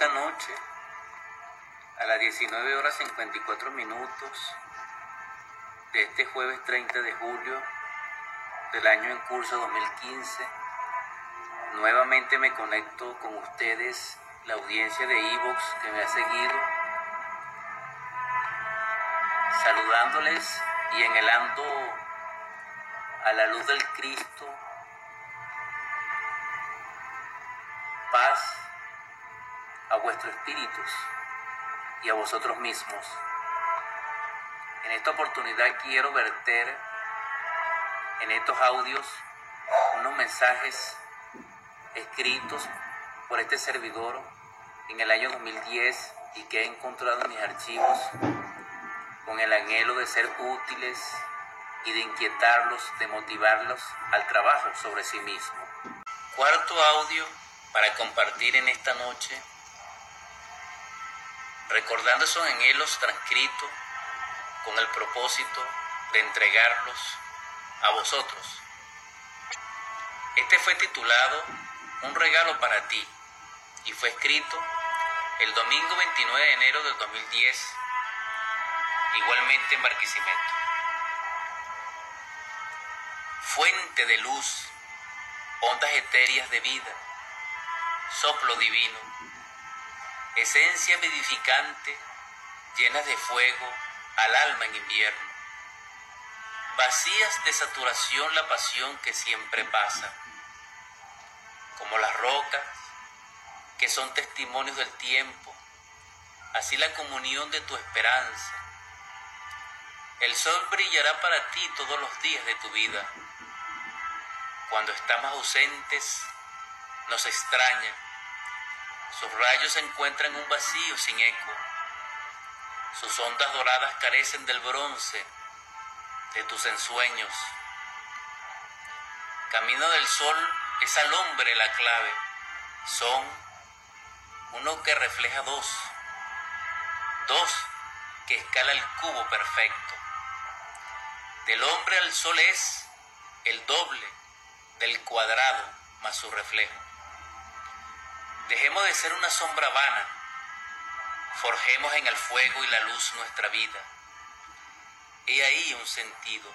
esta noche, a las 19 horas 54 minutos de este jueves 30 de julio del año en curso 2015, nuevamente me conecto con ustedes, la audiencia de Evox que me ha seguido, saludándoles y enhelando a la luz del Cristo a vuestros espíritus y a vosotros mismos. En esta oportunidad quiero verter en estos audios unos mensajes escritos por este servidor en el año 2010 y que he encontrado en mis archivos con el anhelo de ser útiles y de inquietarlos, de motivarlos al trabajo sobre sí mismo. Cuarto audio para compartir en esta noche, recordando esos anhelos transcritos con el propósito de entregarlos a vosotros. Este fue titulado Un regalo para ti y fue escrito el domingo 29 de enero del 2010, igualmente en Barquisimeto. Fuente de luz, ondas etéreas de vida soplo divino, esencia vivificante llena de fuego al alma en invierno. Vacías de saturación la pasión que siempre pasa, como las rocas que son testimonios del tiempo, así la comunión de tu esperanza. El sol brillará para ti todos los días de tu vida. Cuando estamos ausentes, nos extraña. Sus rayos encuentran un vacío sin eco. Sus ondas doradas carecen del bronce de tus ensueños. Camino del sol es al hombre la clave. Son uno que refleja dos. Dos que escala el cubo perfecto. Del hombre al sol es el doble del cuadrado más su reflejo. Dejemos de ser una sombra vana. Forjemos en el fuego y la luz nuestra vida. He ahí un sentido